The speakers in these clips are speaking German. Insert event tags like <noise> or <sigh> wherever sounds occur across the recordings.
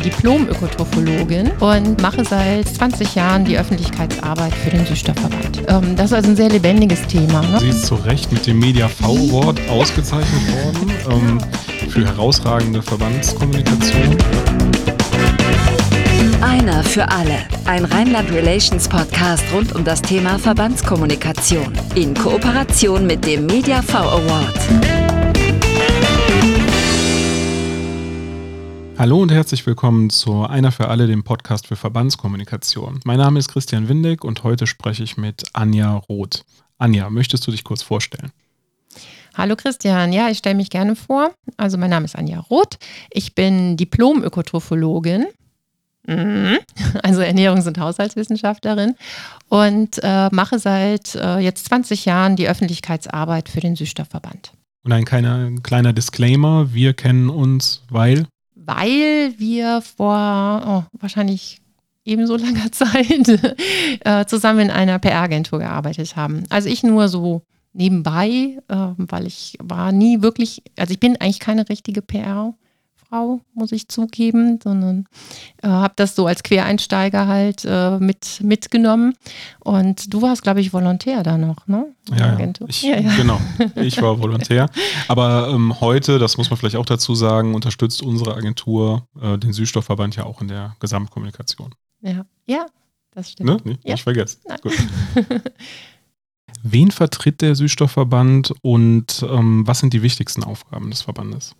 Diplom-Ökotrophologin und mache seit 20 Jahren die Öffentlichkeitsarbeit für den Süßstoffverband. Ähm, das ist also ein sehr lebendiges Thema. Ne? Sie ist zu Recht mit dem Media V-Award ausgezeichnet worden ähm, für herausragende Verbandskommunikation. Einer für alle. Ein Rheinland Relations Podcast rund um das Thema Verbandskommunikation. In Kooperation mit dem Media V Award. Hallo und herzlich willkommen zu Einer für alle, dem Podcast für Verbandskommunikation. Mein Name ist Christian Windeck und heute spreche ich mit Anja Roth. Anja, möchtest du dich kurz vorstellen? Hallo Christian, ja, ich stelle mich gerne vor. Also mein Name ist Anja Roth. Ich bin Diplom-Ökotrophologin, mhm. <laughs> also Ernährungs- und Haushaltswissenschaftlerin und äh, mache seit äh, jetzt 20 Jahren die Öffentlichkeitsarbeit für den Süßstoffverband. Und ein kleiner, kleiner Disclaimer, wir kennen uns, weil weil wir vor oh, wahrscheinlich ebenso langer <laughs> Zeit äh, zusammen in einer PR-Agentur gearbeitet haben. Also ich nur so nebenbei, äh, weil ich war nie wirklich, also ich bin eigentlich keine richtige PR. Frau, muss ich zugeben, sondern äh, habe das so als Quereinsteiger halt äh, mit, mitgenommen. Und du warst, glaube ich, Volontär da noch, ne? Ja, ja. Ich, ja, ja, genau. <laughs> Ich war Volontär. Aber ähm, heute, das muss man vielleicht auch dazu sagen, unterstützt unsere Agentur äh, den Süßstoffverband ja auch in der Gesamtkommunikation. Ja, ja, das stimmt. Ne? Nicht, ja. nicht vergessen. Gut. <laughs> Wen vertritt der Süßstoffverband und ähm, was sind die wichtigsten Aufgaben des Verbandes?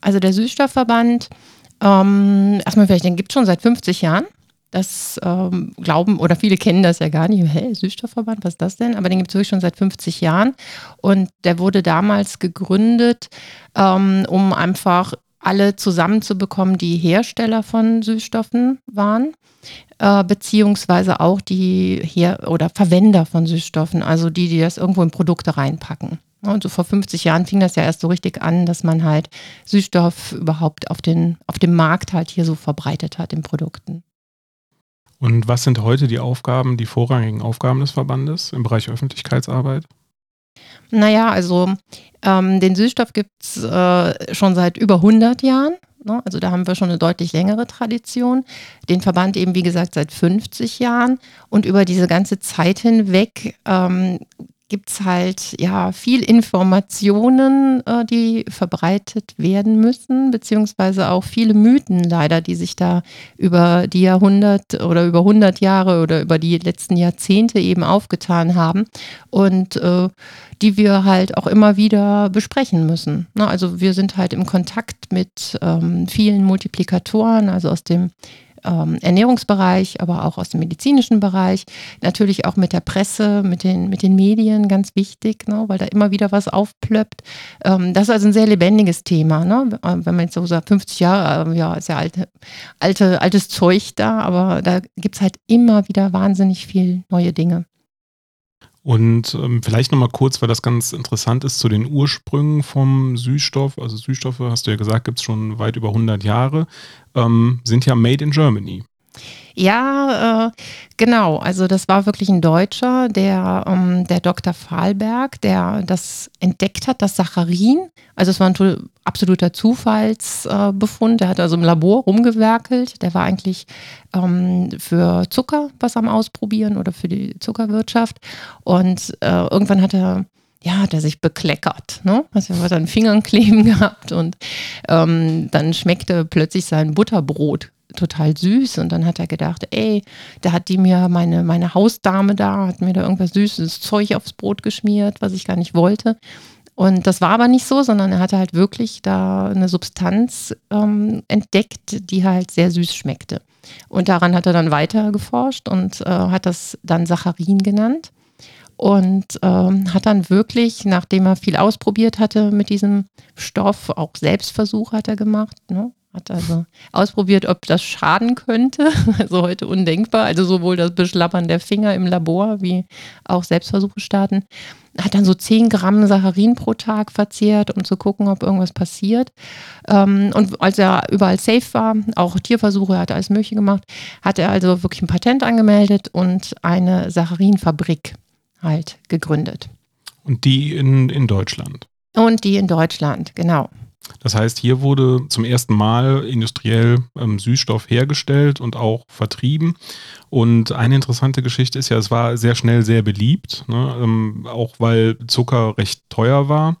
Also der Süßstoffverband, ähm, erstmal vielleicht, den gibt es schon seit 50 Jahren. Das ähm, glauben oder viele kennen das ja gar nicht. Hä, Süßstoffverband, was ist das denn? Aber den gibt es wirklich schon seit 50 Jahren. Und der wurde damals gegründet, ähm, um einfach alle zusammenzubekommen, die Hersteller von Süßstoffen waren, äh, beziehungsweise auch die Her oder Verwender von Süßstoffen, also die, die das irgendwo in Produkte reinpacken. Und so vor 50 Jahren fing das ja erst so richtig an, dass man halt Süßstoff überhaupt auf, den, auf dem Markt halt hier so verbreitet hat in Produkten. Und was sind heute die Aufgaben, die vorrangigen Aufgaben des Verbandes im Bereich Öffentlichkeitsarbeit? Naja, also ähm, den Süßstoff gibt es äh, schon seit über 100 Jahren. Ne? Also da haben wir schon eine deutlich längere Tradition. Den Verband eben, wie gesagt, seit 50 Jahren. Und über diese ganze Zeit hinweg ähm, gibt es halt ja viel Informationen, äh, die verbreitet werden müssen, beziehungsweise auch viele Mythen leider, die sich da über die Jahrhundert oder über 100 Jahre oder über die letzten Jahrzehnte eben aufgetan haben und äh, die wir halt auch immer wieder besprechen müssen. Na, also wir sind halt im Kontakt mit ähm, vielen Multiplikatoren, also aus dem ähm, Ernährungsbereich, aber auch aus dem medizinischen Bereich. Natürlich auch mit der Presse, mit den, mit den Medien, ganz wichtig, ne, weil da immer wieder was aufplöppt. Ähm, das ist also ein sehr lebendiges Thema. Ne? Wenn man jetzt so sagt, 50 Jahre, äh, ja, ist ja alte, alte, altes Zeug da, aber da gibt es halt immer wieder wahnsinnig viel neue Dinge. Und ähm, vielleicht nochmal kurz, weil das ganz interessant ist, zu den Ursprüngen vom Süßstoff. Also Süßstoffe, hast du ja gesagt, gibt es schon weit über 100 Jahre, ähm, sind ja made in Germany. Ja, äh, genau. Also das war wirklich ein Deutscher, der, ähm, der Dr. Fahlberg, der das entdeckt hat, das Saccharin. Also es war ein absoluter Zufallsbefund. der hat also im Labor rumgewerkelt. Der war eigentlich ähm, für Zucker was am Ausprobieren oder für die Zuckerwirtschaft. Und äh, irgendwann hat er ja, hat er sich bekleckert, ne? Also er hat an Fingern kleben <laughs> gehabt und ähm, dann schmeckte plötzlich sein Butterbrot total süß. Und dann hat er gedacht, ey, da hat die mir, meine, meine Hausdame da, hat mir da irgendwas süßes Zeug aufs Brot geschmiert, was ich gar nicht wollte. Und das war aber nicht so, sondern er hatte halt wirklich da eine Substanz ähm, entdeckt, die halt sehr süß schmeckte. Und daran hat er dann weiter geforscht und äh, hat das dann Saccharin genannt. Und ähm, hat dann wirklich, nachdem er viel ausprobiert hatte mit diesem Stoff, auch Selbstversuche hat er gemacht. Ne? Hat also ausprobiert, ob das schaden könnte. <laughs> Also heute undenkbar. Also sowohl das Beschlappern der Finger im Labor wie auch Selbstversuche starten. Hat dann so 10 Gramm Saccharin pro Tag verzehrt, um zu gucken, ob irgendwas passiert. Ähm, und als er überall safe war, auch Tierversuche, hat er alles Mögliche gemacht, hat er also wirklich ein Patent angemeldet und eine Saccharinfabrik halt gegründet. Und die in, in Deutschland? Und die in Deutschland, genau. Das heißt, hier wurde zum ersten Mal industriell ähm, Süßstoff hergestellt und auch vertrieben. Und eine interessante Geschichte ist ja, es war sehr schnell sehr beliebt, ne? ähm, auch weil Zucker recht teuer war.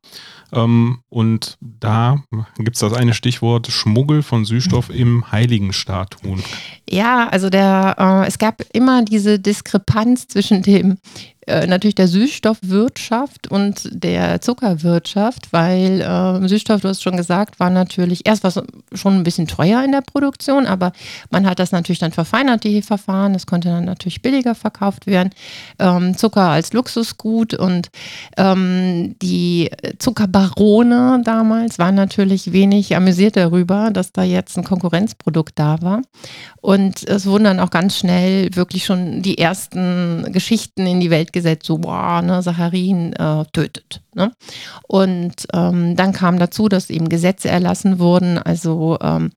Ähm, und da gibt es das eine Stichwort Schmuggel von Süßstoff <laughs> im Heiligenstaat tun. Ja, also der, äh, es gab immer diese Diskrepanz zwischen dem äh, natürlich der Süßstoffwirtschaft und der Zuckerwirtschaft, weil äh, Süßstoff, du hast schon gesagt, war natürlich erst was schon ein bisschen teuer in der Produktion, aber man hat das natürlich dann verfeinert, die Verfahren. Das konnte dann natürlich billiger verkauft werden. Ähm, Zucker als Luxusgut und ähm, die Zuckerbarone damals waren natürlich wenig amüsiert darüber, dass da jetzt ein Konkurrenzprodukt da war. Und es wurden dann auch ganz schnell wirklich schon die ersten Geschichten in die Welt gesetzt, so, boah, ne, Saccharin äh, tötet. Ne? Und ähm, dann kam dazu, dass eben Gesetze erlassen wurden. Also ähm,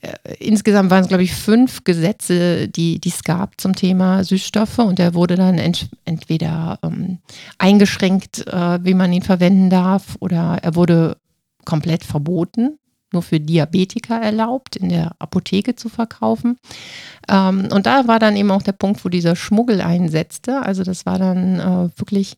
äh, insgesamt waren es, glaube ich, fünf Gesetze, die es gab zum Thema Süßstoffe. Und der wurde dann ent entweder ähm, eingeschränkt, äh, wie man ihn verwenden darf, oder er wurde komplett verboten nur für Diabetiker erlaubt, in der Apotheke zu verkaufen. Ähm, und da war dann eben auch der Punkt, wo dieser Schmuggel einsetzte. Also das war dann äh, wirklich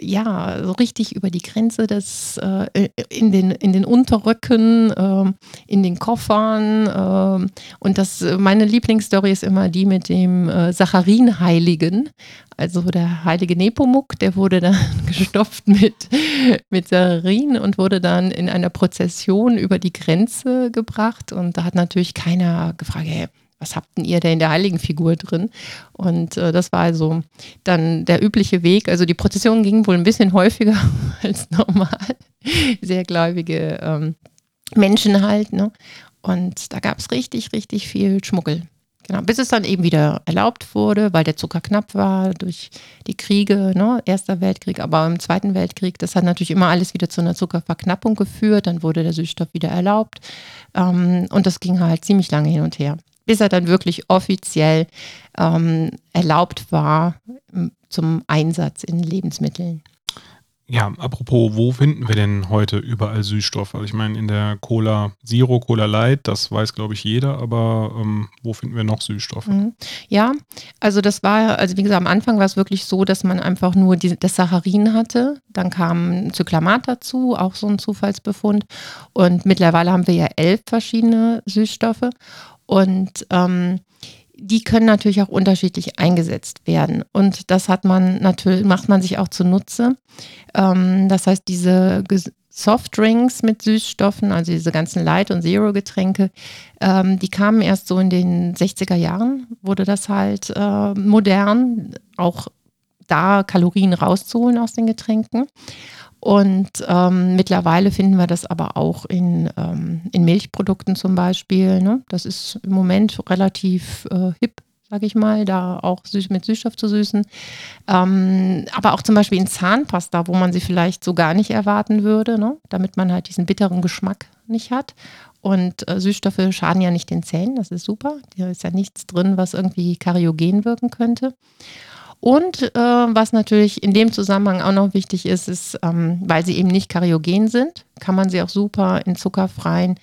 ja, so richtig über die Grenze des, äh, in, den, in den Unterröcken, äh, in den Koffern. Äh, und das, meine Lieblingsstory ist immer die mit dem äh, Saccharinheiligen. Also der heilige Nepomuk, der wurde dann <laughs> gestopft mit, mit Saccharin und wurde dann in einer Prozession über die Grenze gebracht. Und da hat natürlich keiner gefragt, hey, was habt denn ihr da in der Heiligenfigur drin? Und äh, das war also dann der übliche Weg. Also die Prozession ging wohl ein bisschen häufiger <laughs> als normal. Sehr gläubige ähm, Menschen halt. Ne? Und da gab es richtig, richtig viel Schmuggel. Genau, bis es dann eben wieder erlaubt wurde, weil der Zucker knapp war durch die Kriege, ne, Erster Weltkrieg, aber im Zweiten Weltkrieg, das hat natürlich immer alles wieder zu einer Zuckerverknappung geführt, dann wurde der Süßstoff wieder erlaubt ähm, und das ging halt ziemlich lange hin und her bis er dann wirklich offiziell ähm, erlaubt war zum Einsatz in Lebensmitteln. Ja, apropos, wo finden wir denn heute überall Süßstoffe? Also ich meine, in der Cola Zero, Cola Light, das weiß, glaube ich, jeder, aber ähm, wo finden wir noch Süßstoffe? Mhm. Ja, also das war, also wie gesagt, am Anfang war es wirklich so, dass man einfach nur die, das Saccharin hatte. Dann kam Zyklamat dazu, auch so ein Zufallsbefund. Und mittlerweile haben wir ja elf verschiedene Süßstoffe. Und ähm, die können natürlich auch unterschiedlich eingesetzt werden. Und das hat man natürlich, macht man sich auch zunutze. Ähm, das heißt, diese Softdrinks mit Süßstoffen, also diese ganzen Light- und Zero-Getränke, ähm, die kamen erst so in den 60er Jahren, wurde das halt äh, modern, auch da Kalorien rauszuholen aus den Getränken. Und ähm, mittlerweile finden wir das aber auch in, ähm, in Milchprodukten zum Beispiel. Ne? Das ist im Moment relativ äh, hip, sage ich mal, da auch süß, mit Süßstoff zu süßen. Ähm, aber auch zum Beispiel in Zahnpasta, wo man sie vielleicht so gar nicht erwarten würde, ne? damit man halt diesen bitteren Geschmack nicht hat. Und äh, Süßstoffe schaden ja nicht den Zähnen, das ist super. Da ist ja nichts drin, was irgendwie kariogen wirken könnte. Und äh, was natürlich in dem Zusammenhang auch noch wichtig ist, ist, ähm, weil sie eben nicht kariogen sind, kann man sie auch super in zuckerfreien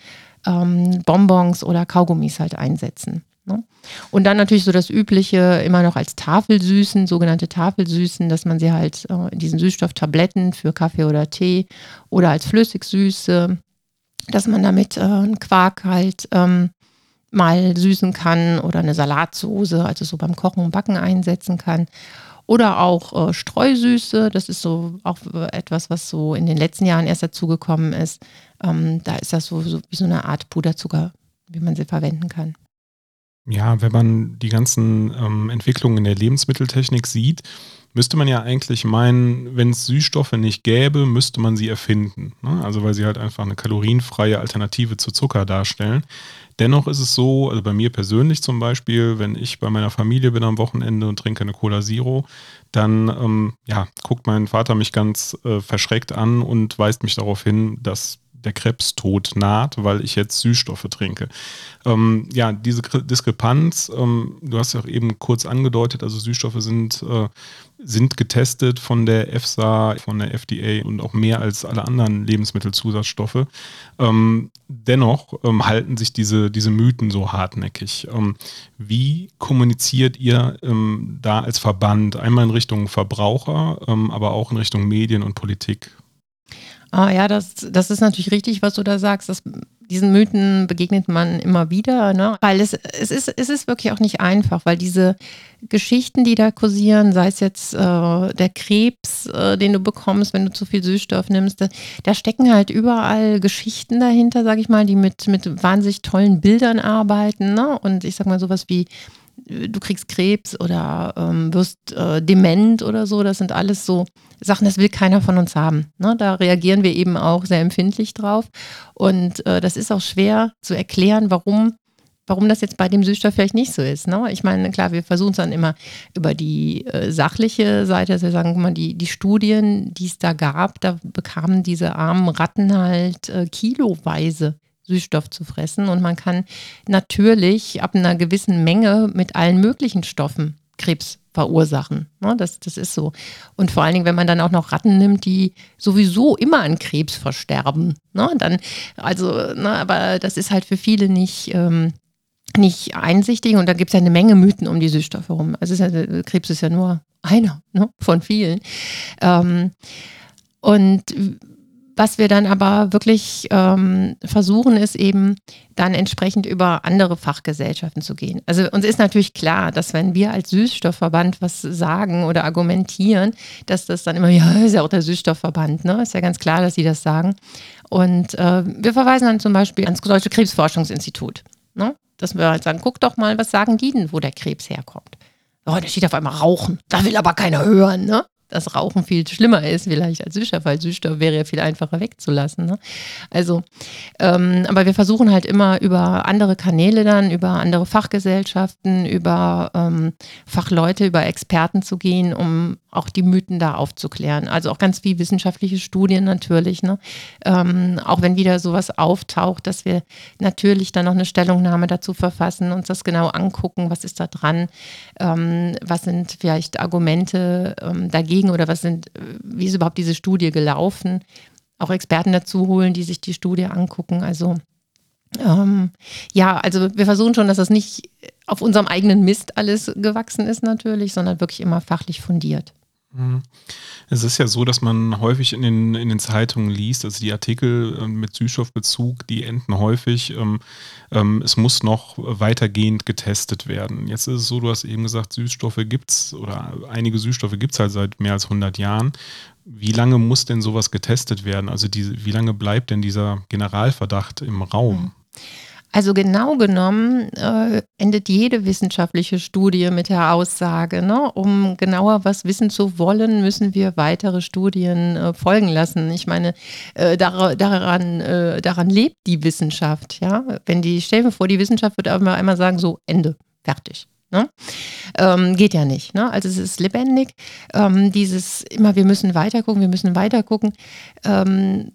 ähm, Bonbons oder Kaugummis halt einsetzen. Ne? Und dann natürlich so das Übliche immer noch als Tafelsüßen, sogenannte Tafelsüßen, dass man sie halt äh, in diesen Süßstofftabletten für Kaffee oder Tee oder als Flüssigsüße, dass man damit äh, einen Quark halt ähm, mal süßen kann oder eine Salatsoße, also so beim Kochen und Backen einsetzen kann. Oder auch äh, Streusüße, das ist so auch etwas, was so in den letzten Jahren erst dazugekommen ist. Ähm, da ist das so, so wie so eine Art Puderzucker, wie man sie verwenden kann. Ja, wenn man die ganzen ähm, Entwicklungen in der Lebensmitteltechnik sieht, müsste man ja eigentlich meinen, wenn es Süßstoffe nicht gäbe, müsste man sie erfinden. Ne? Also weil sie halt einfach eine kalorienfreie Alternative zu Zucker darstellen. Dennoch ist es so, also bei mir persönlich zum Beispiel, wenn ich bei meiner Familie bin am Wochenende und trinke eine Cola Zero, dann ähm, ja, guckt mein Vater mich ganz äh, verschreckt an und weist mich darauf hin, dass der Krebstod naht, weil ich jetzt Süßstoffe trinke. Ähm, ja, diese Diskrepanz, ähm, du hast ja auch eben kurz angedeutet, also Süßstoffe sind, äh, sind getestet von der EFSA, von der FDA und auch mehr als alle anderen Lebensmittelzusatzstoffe. Ähm, dennoch ähm, halten sich diese, diese Mythen so hartnäckig. Ähm, wie kommuniziert ihr ähm, da als Verband einmal in Richtung Verbraucher, aber auch in Richtung Medien und Politik? Ah ja, das, das ist natürlich richtig, was du da sagst. Das, diesen Mythen begegnet man immer wieder, ne? weil es, es, ist, es ist wirklich auch nicht einfach, weil diese Geschichten, die da kursieren, sei es jetzt äh, der Krebs, äh, den du bekommst, wenn du zu viel Süßstoff nimmst, da, da stecken halt überall Geschichten dahinter, sag ich mal, die mit, mit wahnsinnig tollen Bildern arbeiten. Ne? Und ich sag mal sowas wie du kriegst Krebs oder ähm, wirst äh, dement oder so. Das sind alles so Sachen, das will keiner von uns haben. Ne? Da reagieren wir eben auch sehr empfindlich drauf. Und äh, das ist auch schwer zu erklären, warum warum das jetzt bei dem Süßstoff vielleicht nicht so ist. Ne? Ich meine, klar, wir versuchen es dann immer über die äh, sachliche Seite, dass wir sagen, guck mal, die, die Studien, die es da gab, da bekamen diese armen Ratten halt äh, kiloweise Süßstoff zu fressen. Und man kann natürlich ab einer gewissen Menge mit allen möglichen Stoffen Krebs verursachen. Ne, das, das ist so. Und vor allen Dingen, wenn man dann auch noch Ratten nimmt, die sowieso immer an Krebs versterben. Ne, dann, also, ne, aber das ist halt für viele nicht. Ähm, nicht einsichtig und da gibt es ja eine Menge Mythen um die Süßstoffe herum. Also ist ja, Krebs ist ja nur einer ne, von vielen. Ähm, und was wir dann aber wirklich ähm, versuchen, ist eben dann entsprechend über andere Fachgesellschaften zu gehen. Also uns ist natürlich klar, dass wenn wir als Süßstoffverband was sagen oder argumentieren, dass das dann immer, ja, ist ja auch der Süßstoffverband, ne? Ist ja ganz klar, dass sie das sagen. Und äh, wir verweisen dann zum Beispiel ans Deutsche Krebsforschungsinstitut. Ne? Dass wir halt sagen, guck doch mal, was sagen die denn, wo der Krebs herkommt? Oh, da steht auf einmal Rauchen. Da will aber keiner hören, ne? Dass Rauchen viel schlimmer ist, vielleicht als Süßstoff, weil Süßstoff wäre ja viel einfacher wegzulassen. Ne? Also, ähm, aber wir versuchen halt immer über andere Kanäle dann, über andere Fachgesellschaften, über ähm, Fachleute, über Experten zu gehen, um auch die Mythen da aufzuklären. Also auch ganz viel wissenschaftliche Studien natürlich. Ne? Ähm, auch wenn wieder sowas auftaucht, dass wir natürlich dann noch eine Stellungnahme dazu verfassen, uns das genau angucken, was ist da dran, ähm, was sind vielleicht Argumente ähm, dagegen oder was sind, wie ist überhaupt diese Studie gelaufen. Auch Experten dazu holen, die sich die Studie angucken. Also ähm, ja, also wir versuchen schon, dass das nicht auf unserem eigenen Mist alles gewachsen ist natürlich, sondern wirklich immer fachlich fundiert. Mhm. Es ist ja so, dass man häufig in den, in den Zeitungen liest, also die Artikel ähm, mit Süßstoffbezug, die enden häufig, ähm, ähm, es muss noch weitergehend getestet werden. Jetzt ist es so, du hast eben gesagt, Süßstoffe gibt es oder einige Süßstoffe gibt es halt seit mehr als 100 Jahren. Wie lange muss denn sowas getestet werden? Also die, wie lange bleibt denn dieser Generalverdacht im Raum? Mhm. Also genau genommen äh, endet jede wissenschaftliche Studie mit der Aussage, ne, um genauer was wissen zu wollen, müssen wir weitere Studien äh, folgen lassen. Ich meine, äh, dar daran, äh, daran lebt die Wissenschaft. Ja? Wenn die, stell mir vor, die Wissenschaft wird aber einmal sagen, so, Ende, fertig. Ne? Ähm, geht ja nicht. Ne? Also es ist lebendig. Ähm, dieses immer, wir müssen weiter gucken, wir müssen weiter gucken. Ähm,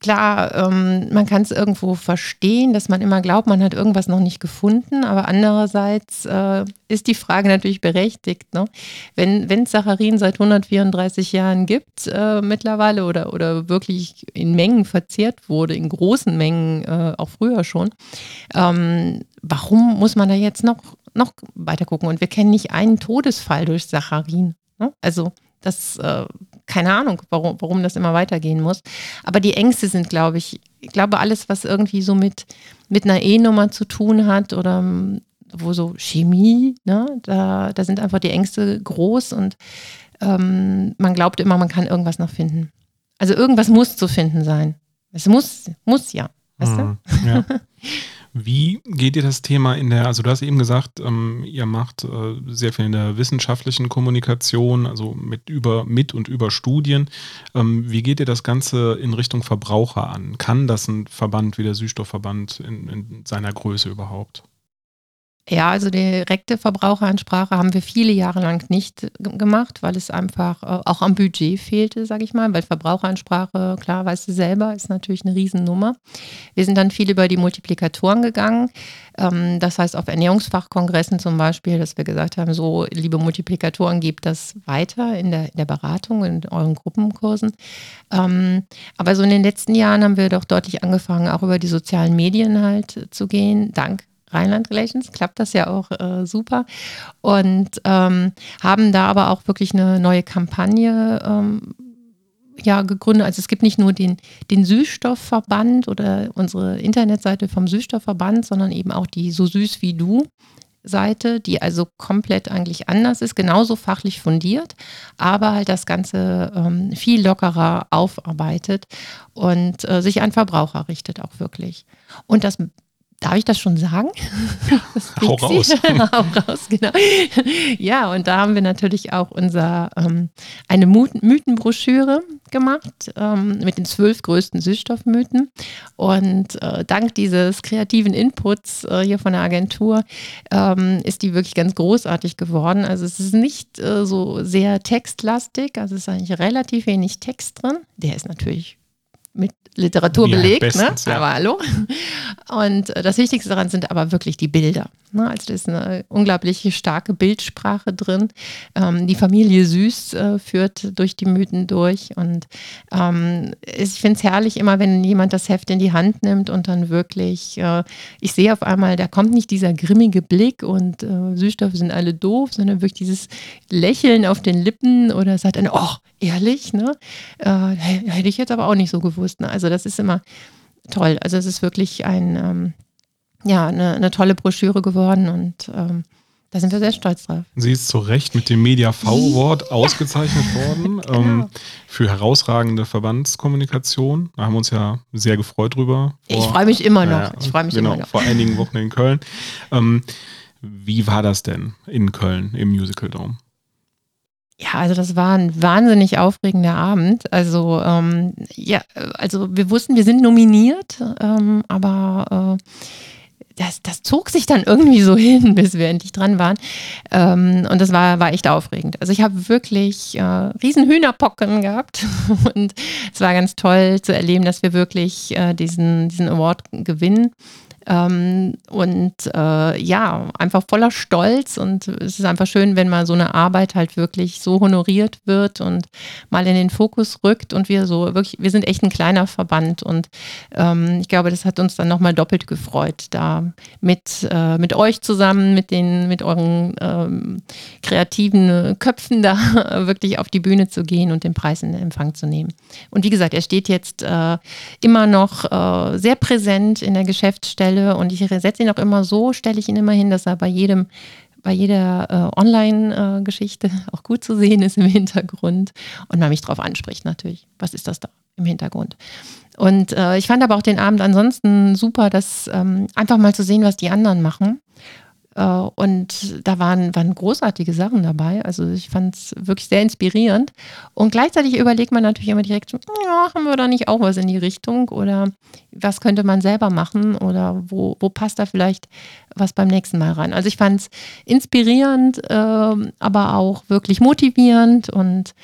klar, ähm, man kann es irgendwo verstehen, dass man immer glaubt, man hat irgendwas noch nicht gefunden, aber andererseits äh, ist die Frage natürlich berechtigt. Ne? Wenn es Saccharin seit 134 Jahren gibt äh, mittlerweile oder, oder wirklich in Mengen verzehrt wurde, in großen Mengen äh, auch früher schon, ähm, warum muss man da jetzt noch, noch weiter gucken? Und wir kennen nicht einen Todesfall durch Saccharin. Ne? Also das, äh, keine Ahnung, warum, warum das immer weitergehen muss. Aber die Ängste sind, glaube ich, ich glaube, alles, was irgendwie so mit, mit einer E-Nummer zu tun hat oder ähm, wo so Chemie, ne, da, da sind einfach die Ängste groß und ähm, man glaubt immer, man kann irgendwas noch finden. Also irgendwas muss zu finden sein. Es muss, muss ja. Weißt du? Mhm, ja. <laughs> Wie geht ihr das Thema in der, also du hast eben gesagt, ähm, ihr macht äh, sehr viel in der wissenschaftlichen Kommunikation, also mit, über, mit und über Studien. Ähm, wie geht ihr das Ganze in Richtung Verbraucher an? Kann das ein Verband wie der Süßstoffverband in, in seiner Größe überhaupt? Ja, also direkte Verbraucheransprache haben wir viele Jahre lang nicht gemacht, weil es einfach äh, auch am Budget fehlte, sage ich mal, weil Verbraucheransprache, klar, weißt du selber, ist natürlich eine Riesennummer. Wir sind dann viel über die Multiplikatoren gegangen. Ähm, das heißt, auf Ernährungsfachkongressen zum Beispiel, dass wir gesagt haben, so, liebe Multiplikatoren, gebt das weiter in der, in der Beratung, in euren Gruppenkursen. Ähm, aber so in den letzten Jahren haben wir doch deutlich angefangen, auch über die sozialen Medien halt zu gehen. Dank Rheinland Relations klappt das ja auch äh, super und ähm, haben da aber auch wirklich eine neue Kampagne ähm, ja, gegründet. Also es gibt nicht nur den, den Süßstoffverband oder unsere Internetseite vom Süßstoffverband, sondern eben auch die So Süß wie Du. Seite, die also komplett eigentlich anders ist, genauso fachlich fundiert, aber halt das Ganze ähm, viel lockerer aufarbeitet und äh, sich an Verbraucher richtet auch wirklich. Und das Darf ich das schon sagen? <laughs> Das Hau raus. <laughs> Hau raus, genau. Ja, und da haben wir natürlich auch unser, ähm, eine Mythenbroschüre gemacht ähm, mit den zwölf größten Süßstoffmythen. Und äh, dank dieses kreativen Inputs äh, hier von der Agentur ähm, ist die wirklich ganz großartig geworden. Also es ist nicht äh, so sehr textlastig, also es ist eigentlich relativ wenig Text drin. Der ist natürlich mit Literatur ja, belegt, ne? bestens, ne? Ja. aber hallo. Und äh, das Wichtigste daran sind aber wirklich die Bilder. Ne? Also da ist eine unglaublich starke Bildsprache drin. Ähm, die Familie Süß äh, führt durch die Mythen durch. Und ähm, ich finde es herrlich immer, wenn jemand das Heft in die Hand nimmt und dann wirklich, äh, ich sehe auf einmal, da kommt nicht dieser grimmige Blick und Süßstoffe sind alle doof, sondern wirklich dieses Lächeln auf den Lippen oder sagt dann, oh, ehrlich, ne? Hätte ich jetzt aber auch nicht so gewusst. Ne? Also das ist immer toll. Also es ist wirklich ein ähm, ja, eine, eine tolle Broschüre geworden und ähm, da sind wir sehr stolz drauf. Sie ist zu Recht mit dem Media ja. ausgezeichnet <laughs> worden genau. ähm, für herausragende Verbandskommunikation. Da haben wir uns ja sehr gefreut drüber. Vor, ich freue mich immer noch. Ja, ich freue mich genau, immer noch. Vor einigen Wochen in Köln. Ähm, wie war das denn in Köln im Musical Dome? Ja, also das war ein wahnsinnig aufregender Abend. Also ähm, ja, also wir wussten, wir sind nominiert, ähm, aber äh, das, das zog sich dann irgendwie so <laughs> hin, bis wir endlich dran waren. Ähm, und das war, war echt aufregend. Also ich habe wirklich äh, riesen Hühnerpocken gehabt <laughs> und es war ganz toll zu erleben, dass wir wirklich äh, diesen, diesen Award gewinnen. Ähm, und äh, ja, einfach voller Stolz und es ist einfach schön, wenn mal so eine Arbeit halt wirklich so honoriert wird und mal in den Fokus rückt und wir so wirklich, wir sind echt ein kleiner Verband und ähm, ich glaube, das hat uns dann nochmal doppelt gefreut, da mit, äh, mit euch zusammen, mit den, mit euren ähm, kreativen Köpfen da <laughs> wirklich auf die Bühne zu gehen und den Preis in Empfang zu nehmen. Und wie gesagt, er steht jetzt äh, immer noch äh, sehr präsent in der Geschäftsstelle stelle und ich setze ihn auch immer so, stelle ich ihn immer hin, dass er bei jedem bei jeder äh, Online-Geschichte äh, <laughs> auch gut zu sehen ist im Hintergrund und man mich darauf anspricht natürlich. Was ist das da im Hintergrund? Und äh, ich fand aber auch den Abend ansonsten super, das ähm, einfach mal zu sehen, was die anderen machen und da waren, waren großartige Sachen dabei. Also ich fand es wirklich sehr inspirierend. Und gleichzeitig überlegt man natürlich immer direkt, haben wir da nicht auch was in die Richtung? Oder was könnte man selber machen? Oder wo, wo passt da vielleicht was beim nächsten Mal rein? Also ich fand es inspirierend, äh, aber auch wirklich motivierend und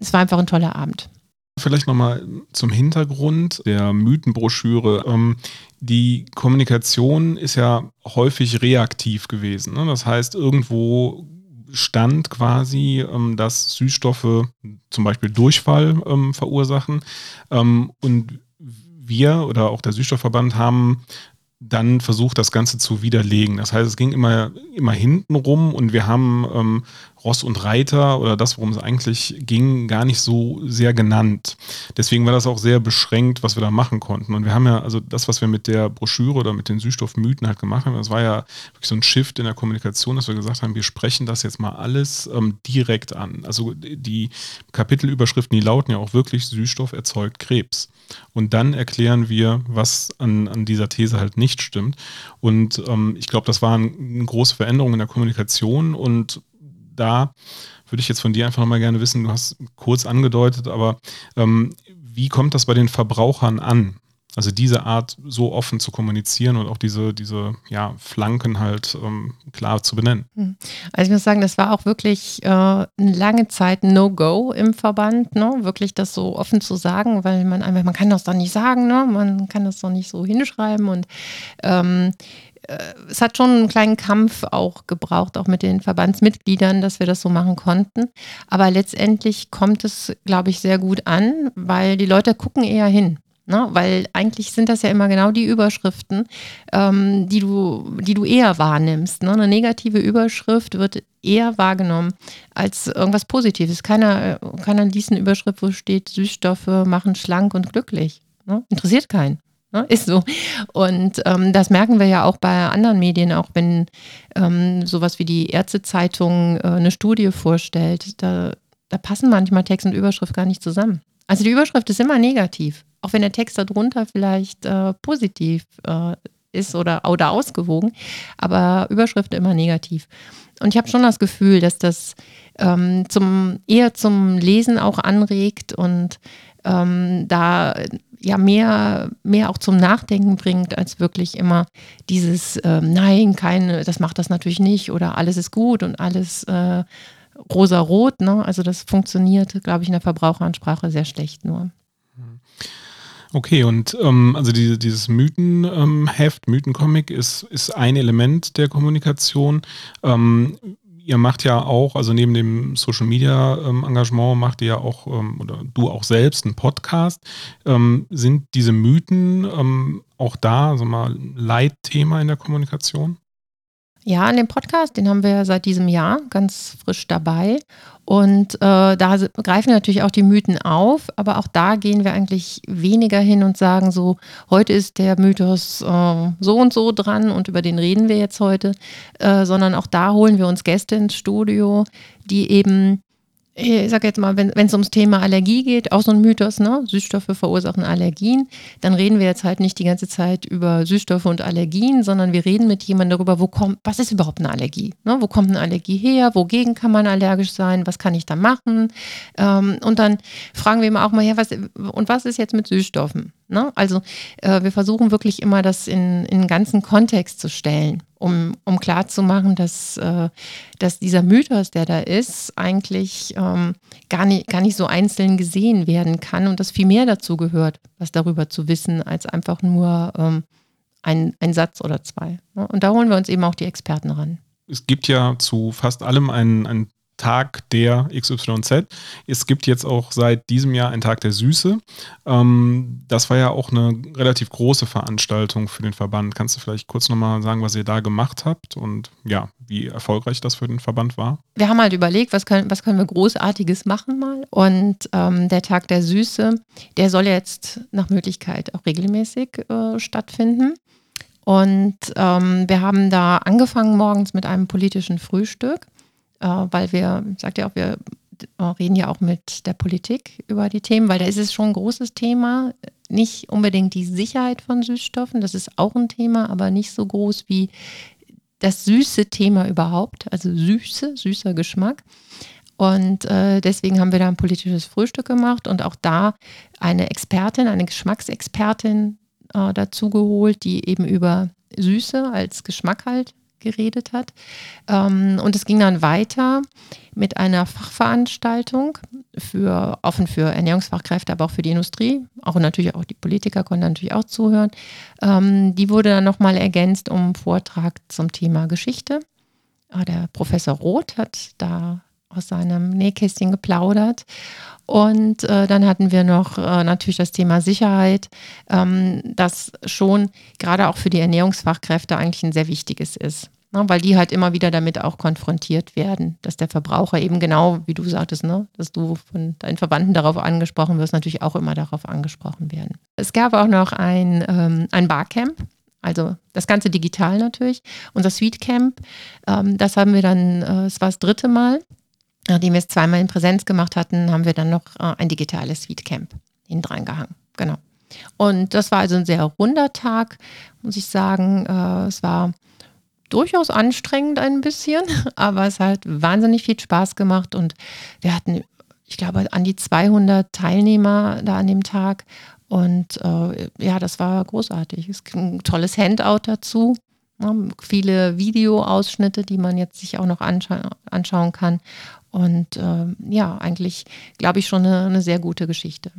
es war einfach ein toller Abend. Vielleicht nochmal zum Hintergrund der Mythenbroschüre. Ähm, die Kommunikation ist ja häufig reaktiv gewesen. Ne? Das heißt, irgendwo stand quasi, ähm, dass Süßstoffe zum Beispiel Durchfall ähm, verursachen. und wir oder auch der Süßstoffverband haben dann versucht, das Ganze zu widerlegen. Das heißt, es ging immer, immer hinten rum und wir haben Ross und Reiter oder das, worum es eigentlich ging, gar nicht so sehr genannt. Deswegen war das auch sehr beschränkt, was wir da machen konnten. Und wir haben ja, also das, was wir mit der Broschüre oder mit den Süßstoffmythen halt gemacht haben, das war ja wirklich so ein Shift in der Kommunikation, dass wir gesagt haben, wir sprechen das jetzt mal alles ähm, direkt an. Also die Kapitelüberschriften, die lauten ja auch wirklich, Süßstoff erzeugt Krebs. Und dann erklären wir, was an, an dieser These halt nicht stimmt. Und ähm, ich glaube, das war eine große Veränderung in der Kommunikation und da würde ich jetzt von dir einfach nochmal gerne wissen, du hast kurz angedeutet, aber ähm, wie kommt das bei den Verbrauchern an? Also diese Art so offen zu kommunizieren und auch diese, diese ja, Flanken halt ähm, klar zu benennen. Hm. Also ich muss sagen, das war auch wirklich äh, eine lange Zeit No-Go im Verband, ne? wirklich das so offen zu sagen, weil man einfach, man kann das doch nicht sagen, ne? man kann das doch nicht so hinschreiben und ähm, äh, es hat schon einen kleinen Kampf auch gebraucht, auch mit den Verbandsmitgliedern, dass wir das so machen konnten. Aber letztendlich kommt es, glaube ich, sehr gut an, weil die Leute gucken eher hin. Ne? Weil eigentlich sind das ja immer genau die Überschriften, ähm, die, du, die du eher wahrnimmst. Ne? Eine negative Überschrift wird eher wahrgenommen als irgendwas Positives. Keiner, keiner liest eine Überschrift, wo steht, Süßstoffe machen schlank und glücklich. Ne? Interessiert keinen. Ne? Ist so. Und ähm, das merken wir ja auch bei anderen Medien, auch wenn ähm, sowas wie die Ärztezeitung äh, eine Studie vorstellt. Da, da passen manchmal Text und Überschrift gar nicht zusammen. Also die Überschrift ist immer negativ auch wenn der Text darunter vielleicht äh, positiv äh, ist oder, oder ausgewogen, aber Überschriften immer negativ. Und ich habe schon das Gefühl, dass das ähm, zum, eher zum Lesen auch anregt und ähm, da ja mehr, mehr auch zum Nachdenken bringt, als wirklich immer dieses ähm, Nein, keine, das macht das natürlich nicht oder alles ist gut und alles äh, rosa-rot. Ne? Also das funktioniert, glaube ich, in der Verbraucheransprache sehr schlecht nur. Okay, und ähm, also die, dieses Mythenheft, ähm, Mythencomic ist, ist ein Element der Kommunikation. Ähm, ihr macht ja auch, also neben dem Social Media ähm, Engagement macht ihr ja auch, ähm, oder du auch selbst, einen Podcast. Ähm, sind diese Mythen ähm, auch da, also mal Leitthema in der Kommunikation? Ja, an dem Podcast, den haben wir seit diesem Jahr ganz frisch dabei. Und äh, da greifen natürlich auch die Mythen auf, aber auch da gehen wir eigentlich weniger hin und sagen so, heute ist der Mythos äh, so und so dran und über den reden wir jetzt heute, äh, sondern auch da holen wir uns Gäste ins Studio, die eben ich sage jetzt mal, wenn es ums Thema Allergie geht, auch so ein Mythos, ne? Süßstoffe verursachen Allergien, dann reden wir jetzt halt nicht die ganze Zeit über Süßstoffe und Allergien, sondern wir reden mit jemandem darüber, wo kommt, was ist überhaupt eine Allergie? Ne? Wo kommt eine Allergie her? Wogegen kann man allergisch sein? Was kann ich da machen? Ähm, und dann fragen wir immer auch mal, ja, was, und was ist jetzt mit Süßstoffen? Ne? Also äh, wir versuchen wirklich immer das in, in einen ganzen Kontext zu stellen, um, um klarzumachen, dass, äh, dass dieser Mythos, der da ist, eigentlich ähm, gar, nicht, gar nicht so einzeln gesehen werden kann und dass viel mehr dazu gehört, was darüber zu wissen, als einfach nur ähm, ein, ein Satz oder zwei. Ne? Und da holen wir uns eben auch die Experten ran. Es gibt ja zu fast allem einen, einen Tag der XYZ. Es gibt jetzt auch seit diesem Jahr einen Tag der Süße. Ähm, das war ja auch eine relativ große Veranstaltung für den Verband. Kannst du vielleicht kurz nochmal sagen, was ihr da gemacht habt und ja, wie erfolgreich das für den Verband war? Wir haben halt überlegt, was können, was können wir Großartiges machen mal. Und ähm, der Tag der Süße, der soll jetzt nach Möglichkeit auch regelmäßig äh, stattfinden. Und ähm, wir haben da angefangen morgens mit einem politischen Frühstück weil wir, ich sagte ja auch, wir äh, reden ja auch mit der Politik über die Themen, weil da ist es schon ein großes Thema. Nicht unbedingt die Sicherheit von Süßstoffen, das ist auch ein Thema, aber nicht so groß wie das süße Thema überhaupt, also Süße, süßer Geschmack. Und äh, deswegen haben wir da ein politisches Frühstück gemacht und auch da eine Expertin, eine Geschmacksexpertin äh, dazu geholt, die eben über Süße als Geschmack halt geredet hat. Ähm, und es ging dann weiter mit einer Fachveranstaltung für offen für Ernährungsfachkräfte, aber auch für die Industrie. Auch natürlich auch die Politiker konnten natürlich auch zuhören. Ähm, die wurde dann nochmal ergänzt um einen Vortrag zum Thema Geschichte. Ah, der Professor Roth hat da aus seinem Nähkästchen geplaudert. Und äh, dann hatten wir noch äh, natürlich das Thema Sicherheit, ähm, das schon gerade auch für die Ernährungsfachkräfte eigentlich ein sehr wichtiges ist. Ne, weil die halt immer wieder damit auch konfrontiert werden, dass der Verbraucher eben genau, wie du sagtest, ne, dass du von deinen Verwandten darauf angesprochen wirst, natürlich auch immer darauf angesprochen werden. Es gab auch noch ein, ähm, ein Barcamp, also das Ganze digital natürlich. Unser Sweet Camp, ähm, das haben wir dann, äh, es war das dritte Mal. Nachdem wir es zweimal in Präsenz gemacht hatten, haben wir dann noch äh, ein digitales Sweet Camp hinten dran gehangen. Genau. Und das war also ein sehr runder Tag, muss ich sagen. Äh, es war durchaus anstrengend ein bisschen, <laughs> aber es hat wahnsinnig viel Spaß gemacht und wir hatten, ich glaube, an die 200 Teilnehmer da an dem Tag Und äh, ja, das war großartig. Es gibt ein tolles Handout dazu. Ne? Viele Videoausschnitte, die man jetzt sich auch noch anscha anschauen kann. Und äh, ja, eigentlich glaube ich schon eine, eine sehr gute Geschichte.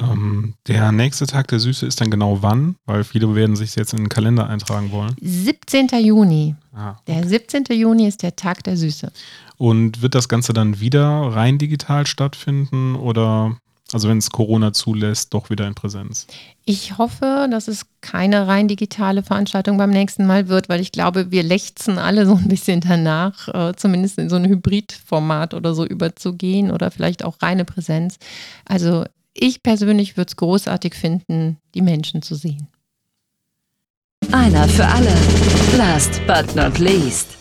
Ähm, der nächste Tag der Süße ist dann genau wann? Weil viele werden sich jetzt in den Kalender eintragen wollen. 17. Juni. Ah, okay. Der 17. Juni ist der Tag der Süße. Und wird das Ganze dann wieder rein digital stattfinden oder, also wenn es Corona zulässt, doch wieder in Präsenz? Ich hoffe, dass es keine rein digitale Veranstaltung beim nächsten Mal wird, weil ich glaube, wir lechzen alle so ein bisschen danach, äh, zumindest in so ein Hybridformat oder so überzugehen oder vielleicht auch reine Präsenz. Also ich persönlich würde es großartig finden, die Menschen zu sehen. Einer für alle. Last but not least.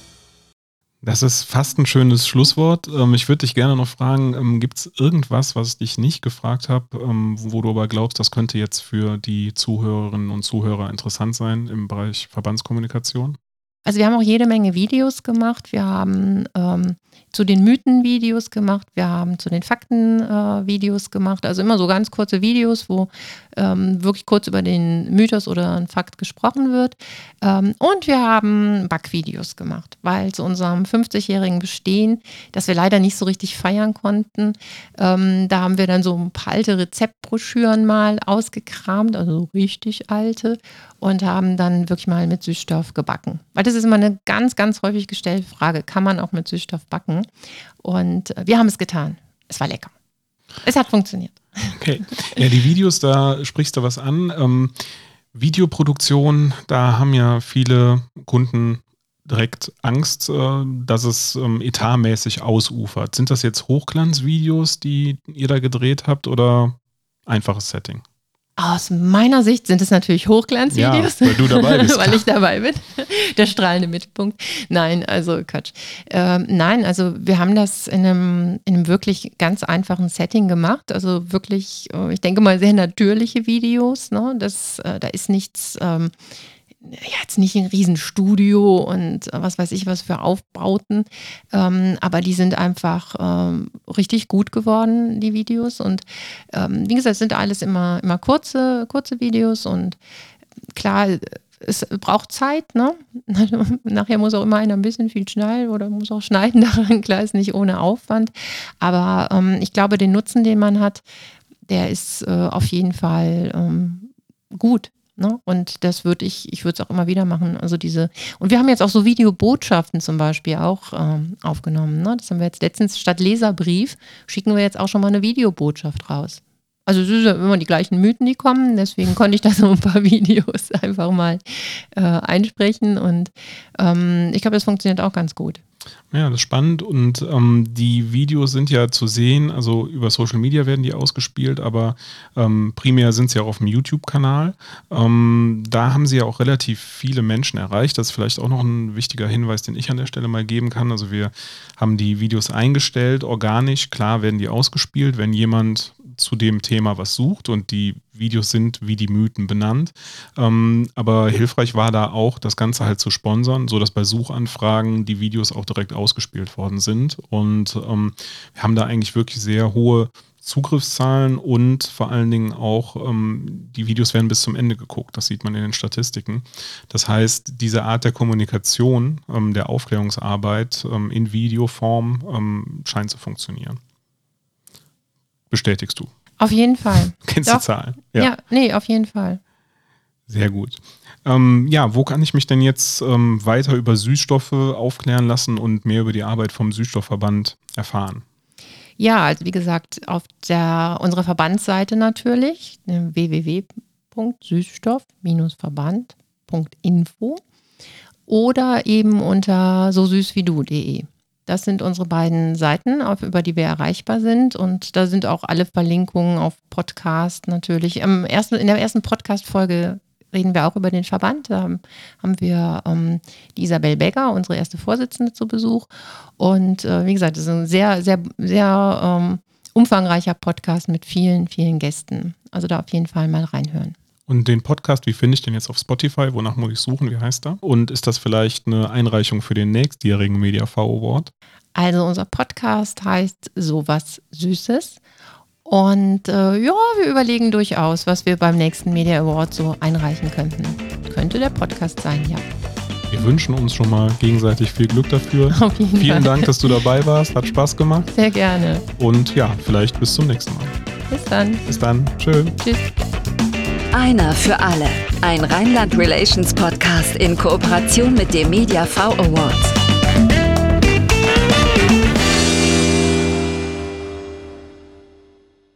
Das ist fast ein schönes Schlusswort. Ähm, ich würde dich gerne noch fragen, ähm, gibt es irgendwas, was ich dich nicht gefragt habe, ähm, wo du aber glaubst, das könnte jetzt für die Zuhörerinnen und Zuhörer interessant sein im Bereich Verbandskommunikation? Also wir haben auch jede Menge Videos gemacht. Wir haben ähm, zu den Mythen Videos gemacht, wir haben zu den Fakten äh, Videos gemacht, also immer so ganz kurze Videos, wo ähm, wirklich kurz über den Mythos oder ein Fakt gesprochen wird. Ähm, und wir haben Backvideos gemacht, weil zu unserem 50-jährigen Bestehen, das wir leider nicht so richtig feiern konnten, ähm, da haben wir dann so ein paar alte Rezeptbroschüren mal ausgekramt, also richtig alte, und haben dann wirklich mal mit Süßstoff gebacken. Weil das ist immer eine ganz, ganz häufig gestellte Frage, kann man auch mit Süßstoff backen? Und äh, wir haben es getan. Es war lecker. Es hat funktioniert. Okay. Ja, die Videos, da sprichst du was an. Ähm, Videoproduktion, da haben ja viele Kunden direkt Angst, äh, dass es ähm, etatmäßig ausufert. Sind das jetzt Hochglanzvideos, die ihr da gedreht habt oder einfaches Setting? Aus meiner Sicht sind es natürlich Hochglanzvideos, ja, weil du dabei bist. <laughs> weil ich dabei bin. Der strahlende Mittelpunkt. Nein, also Quatsch. Ähm, nein, also wir haben das in einem, in einem wirklich ganz einfachen Setting gemacht. Also wirklich, äh, ich denke mal, sehr natürliche Videos. Ne? Das, äh, da ist nichts. Ähm, jetzt nicht ein Riesenstudio und äh, was weiß ich was für Aufbauten, ähm, aber die sind einfach ähm, richtig gut geworden, die Videos. Und ähm, wie gesagt, es sind alles immer, immer kurze, kurze Videos und klar, es braucht Zeit, ne? <laughs> Nachher muss auch immer einer ein bisschen viel schneiden oder muss auch schneiden <laughs> daran, klar ist nicht ohne Aufwand. Aber ähm, ich glaube, den Nutzen, den man hat, der ist äh, auf jeden Fall ähm, gut. Ne? Und das würde ich, ich würde es auch immer wieder machen. Also diese, und wir haben jetzt auch so Videobotschaften zum Beispiel auch ähm, aufgenommen. Ne? Das haben wir jetzt letztens statt Leserbrief, schicken wir jetzt auch schon mal eine Videobotschaft raus. Also es sind immer die gleichen Mythen, die kommen, deswegen konnte ich da so ein paar <laughs> Videos einfach mal äh, einsprechen und ähm, ich glaube, das funktioniert auch ganz gut. Ja, das ist spannend und ähm, die Videos sind ja zu sehen, also über Social Media werden die ausgespielt, aber ähm, primär sind sie auch auf dem YouTube-Kanal. Ähm, da haben sie ja auch relativ viele Menschen erreicht. Das ist vielleicht auch noch ein wichtiger Hinweis, den ich an der Stelle mal geben kann. Also wir haben die Videos eingestellt, organisch, klar werden die ausgespielt, wenn jemand zu dem Thema was sucht und die Videos sind wie die Mythen benannt. Ähm, aber hilfreich war da auch, das Ganze halt zu sponsern, sodass bei Suchanfragen die Videos auch direkt ausgespielt worden sind. Und ähm, wir haben da eigentlich wirklich sehr hohe Zugriffszahlen und vor allen Dingen auch ähm, die Videos werden bis zum Ende geguckt. Das sieht man in den Statistiken. Das heißt, diese Art der Kommunikation, ähm, der Aufklärungsarbeit ähm, in Videoform ähm, scheint zu funktionieren. Bestätigst du? Auf jeden Fall. Kennst Doch. die Zahlen? Ja. ja, nee, auf jeden Fall. Sehr gut. Ähm, ja, wo kann ich mich denn jetzt ähm, weiter über Süßstoffe aufklären lassen und mehr über die Arbeit vom Süßstoffverband erfahren? Ja, also wie gesagt, auf der, unserer Verbandsseite natürlich, www.süßstoff-verband.info oder eben unter so süß wie du.de. Das sind unsere beiden Seiten, auf, über die wir erreichbar sind. Und da sind auch alle Verlinkungen auf Podcast natürlich. Im ersten, in der ersten Podcast-Folge reden wir auch über den Verband. Da haben, wir ähm, die Isabel Becker, unsere erste Vorsitzende, zu Besuch. Und äh, wie gesagt, das ist ein sehr, sehr, sehr ähm, umfangreicher Podcast mit vielen, vielen Gästen. Also da auf jeden Fall mal reinhören. Und den Podcast, wie finde ich den jetzt auf Spotify? Wonach muss ich suchen? Wie heißt er? Und ist das vielleicht eine Einreichung für den nächstjährigen MediaV Award? Also unser Podcast heißt Sowas Süßes. Und äh, ja, wir überlegen durchaus, was wir beim nächsten Media Award so einreichen könnten. Könnte der Podcast sein, ja. Wir wünschen uns schon mal gegenseitig viel Glück dafür. <laughs> Auf jeden Vielen Fall. Dank, dass du dabei warst. Hat Spaß gemacht. Sehr gerne. Und ja, vielleicht bis zum nächsten Mal. Bis dann. Bis dann. Tschö. Tschüss. Einer für alle. Ein Rheinland Relations Podcast in Kooperation mit dem Media V Awards.